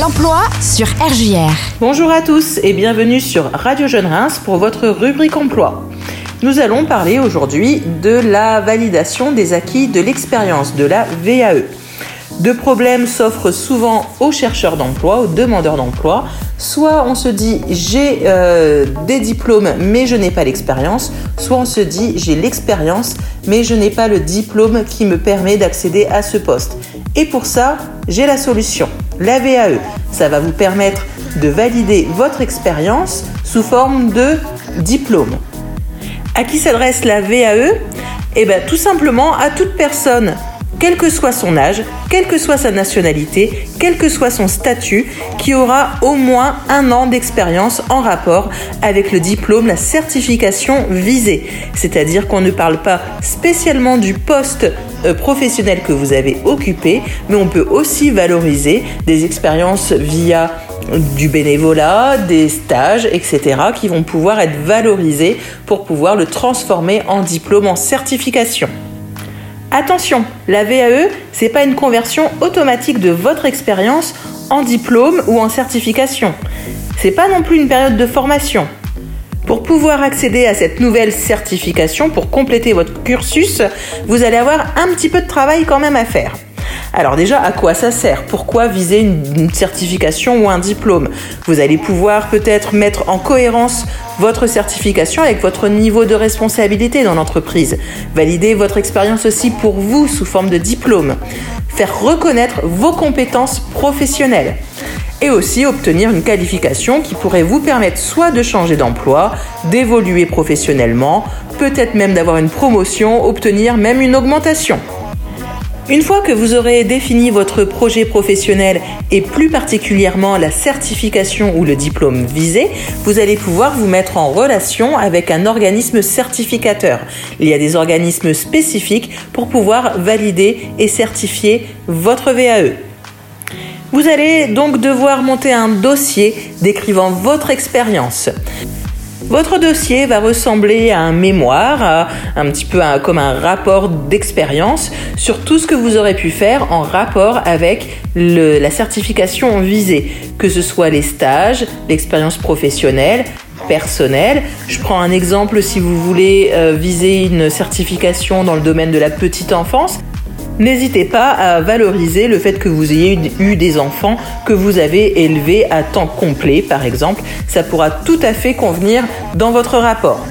L'emploi sur RJR. Bonjour à tous et bienvenue sur Radio Jeune Reims pour votre rubrique emploi. Nous allons parler aujourd'hui de la validation des acquis de l'expérience de la VAE. Deux problèmes s'offrent souvent aux chercheurs d'emploi, aux demandeurs d'emploi. Soit on se dit j'ai euh, des diplômes mais je n'ai pas l'expérience, soit on se dit j'ai l'expérience mais je n'ai pas le diplôme qui me permet d'accéder à ce poste. Et pour ça, j'ai la solution, la VAE. Ça va vous permettre de valider votre expérience sous forme de diplôme. À qui s'adresse la VAE Eh bien tout simplement à toute personne quel que soit son âge, quelle que soit sa nationalité, quel que soit son statut, qui aura au moins un an d'expérience en rapport avec le diplôme, la certification visée. C'est-à-dire qu'on ne parle pas spécialement du poste euh, professionnel que vous avez occupé, mais on peut aussi valoriser des expériences via du bénévolat, des stages, etc., qui vont pouvoir être valorisés pour pouvoir le transformer en diplôme, en certification. Attention, la VAE, c'est pas une conversion automatique de votre expérience en diplôme ou en certification. C'est pas non plus une période de formation. Pour pouvoir accéder à cette nouvelle certification, pour compléter votre cursus, vous allez avoir un petit peu de travail quand même à faire. Alors déjà, à quoi ça sert? Pourquoi viser une, certification ou un diplôme? Vous allez pouvoir peut-être mettre en cohérence votre certification avec votre niveau de responsabilité dans l'entreprise. Valider votre expérience aussi pour vous sous forme de diplôme. Faire reconnaître vos compétences professionnelles et aussi obtenir une qualification qui pourrait vous permettre soit de changer d'emploi, d'évoluer professionnellement, peut-être même d'avoir une promotion, obtenir même une augmentation. Une fois que vous aurez défini votre projet professionnel et plus particulièrement la certification ou le diplôme visé, vous allez pouvoir vous mettre en relation avec un organisme certificateur. Il y a des organismes spécifiques pour pouvoir valider et certifier votre VAE. Vous allez donc devoir monter un dossier décrivant votre expérience. Votre dossier va ressembler à un mémoire, un petit peu comme un rapport d'expérience sur tout ce que vous aurez pu faire en rapport avec la certification visée, que ce soit les stages, l'expérience professionnelle, personnelle. Je prends un exemple si vous voulez euh, viser une certification dans le domaine de la petite enfance. N'hésitez pas à valoriser le fait que vous ayez eu des enfants que vous avez élevés à temps complet, par exemple. Ça pourra tout à fait convenir dans votre rapport.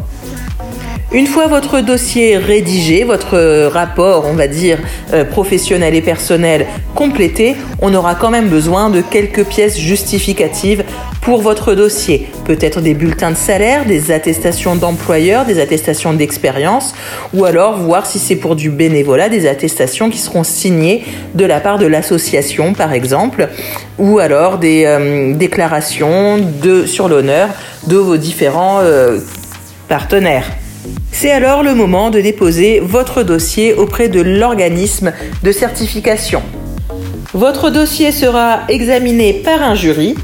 Une fois votre dossier rédigé, votre rapport, on va dire, euh, professionnel et personnel complété, on aura quand même besoin de quelques pièces justificatives pour votre dossier. Peut-être des bulletins de salaire, des attestations d'employeur, des attestations d'expérience, ou alors voir si c'est pour du bénévolat, des attestations qui seront signées de la part de l'association, par exemple, ou alors des euh, déclarations de, sur l'honneur de vos différents euh, partenaires. C'est alors le moment de déposer votre dossier auprès de l'organisme de certification. Votre dossier sera examiné par un jury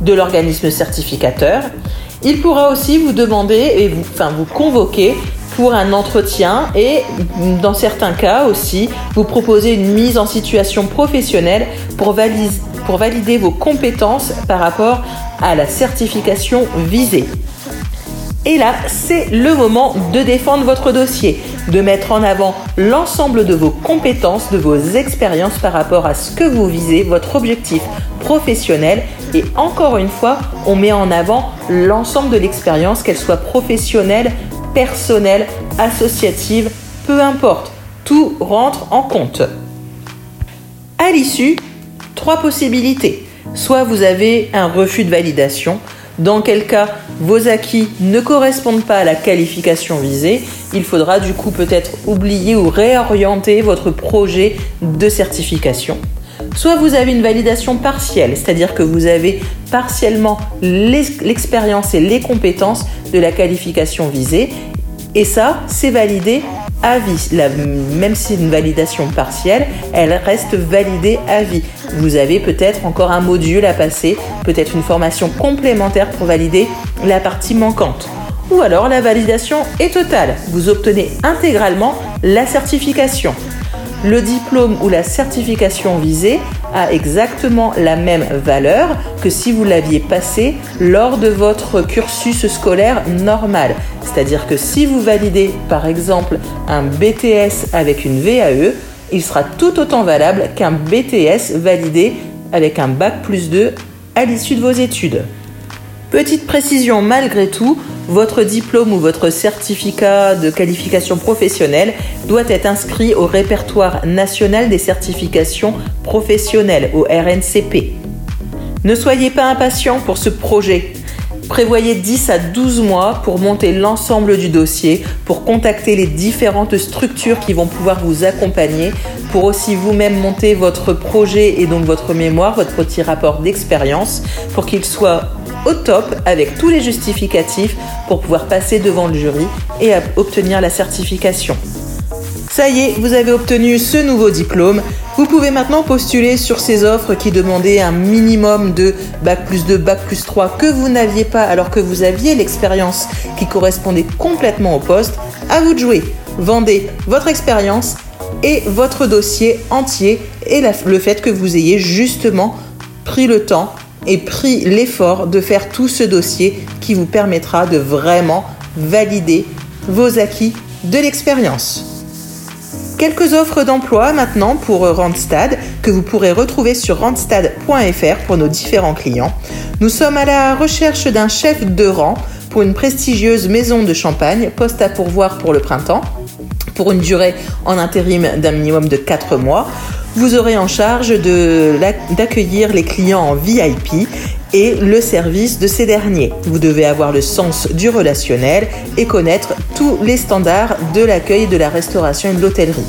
de l'organisme certificateur. Il pourra aussi vous demander et vous, enfin, vous convoquer pour un entretien et dans certains cas aussi vous proposer une mise en situation professionnelle pour, pour valider vos compétences par rapport à la certification visée. Et là, c'est le moment de défendre votre dossier, de mettre en avant l'ensemble de vos compétences, de vos expériences par rapport à ce que vous visez, votre objectif professionnel. Et encore une fois, on met en avant l'ensemble de l'expérience, qu'elle soit professionnelle, personnelle, associative, peu importe. Tout rentre en compte. À l'issue, trois possibilités. Soit vous avez un refus de validation, dans quel cas vos acquis ne correspondent pas à la qualification visée, il faudra du coup peut-être oublier ou réorienter votre projet de certification. Soit vous avez une validation partielle, c'est-à-dire que vous avez partiellement l'expérience et les compétences de la qualification visée, et ça, c'est validé à vie. même si une validation partielle, elle reste validée à vie. Vous avez peut-être encore un module à passer, peut-être une formation complémentaire pour valider la partie manquante. Ou alors la validation est totale. Vous obtenez intégralement la certification. Le diplôme ou la certification visée a exactement la même valeur que si vous l'aviez passé lors de votre cursus scolaire normal. C'est-à-dire que si vous validez par exemple un BTS avec une VAE, il sera tout autant valable qu'un BTS validé avec un bac plus 2 à l'issue de vos études. Petite précision malgré tout, votre diplôme ou votre certificat de qualification professionnelle doit être inscrit au répertoire national des certifications professionnelles, au RNCP. Ne soyez pas impatient pour ce projet. Prévoyez 10 à 12 mois pour monter l'ensemble du dossier, pour contacter les différentes structures qui vont pouvoir vous accompagner, pour aussi vous-même monter votre projet et donc votre mémoire, votre petit rapport d'expérience, pour qu'il soit au top avec tous les justificatifs pour pouvoir passer devant le jury et obtenir la certification. Ça y est, vous avez obtenu ce nouveau diplôme. Vous pouvez maintenant postuler sur ces offres qui demandaient un minimum de Bac plus 2, Bac plus 3 que vous n'aviez pas alors que vous aviez l'expérience qui correspondait complètement au poste. À vous de jouer. Vendez votre expérience et votre dossier entier et le fait que vous ayez justement pris le temps et pris l'effort de faire tout ce dossier qui vous permettra de vraiment valider vos acquis de l'expérience. Quelques offres d'emploi maintenant pour Randstad que vous pourrez retrouver sur randstad.fr pour nos différents clients. Nous sommes à la recherche d'un chef de rang pour une prestigieuse maison de champagne, poste à pourvoir pour le printemps, pour une durée en intérim d'un minimum de 4 mois. Vous aurez en charge d'accueillir les clients en VIP et le service de ces derniers. Vous devez avoir le sens du relationnel et connaître tous les standards de l'accueil, de la restauration et de l'hôtellerie.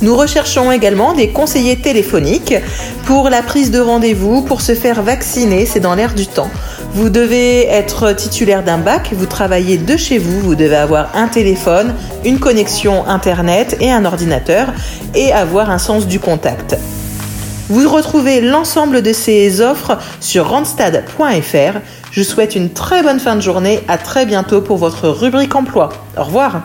Nous recherchons également des conseillers téléphoniques pour la prise de rendez-vous, pour se faire vacciner, c'est dans l'air du temps. Vous devez être titulaire d'un bac, vous travaillez de chez vous, vous devez avoir un téléphone, une connexion Internet et un ordinateur et avoir un sens du contact. Vous retrouvez l'ensemble de ces offres sur randstad.fr. Je souhaite une très bonne fin de journée. À très bientôt pour votre rubrique emploi. Au revoir.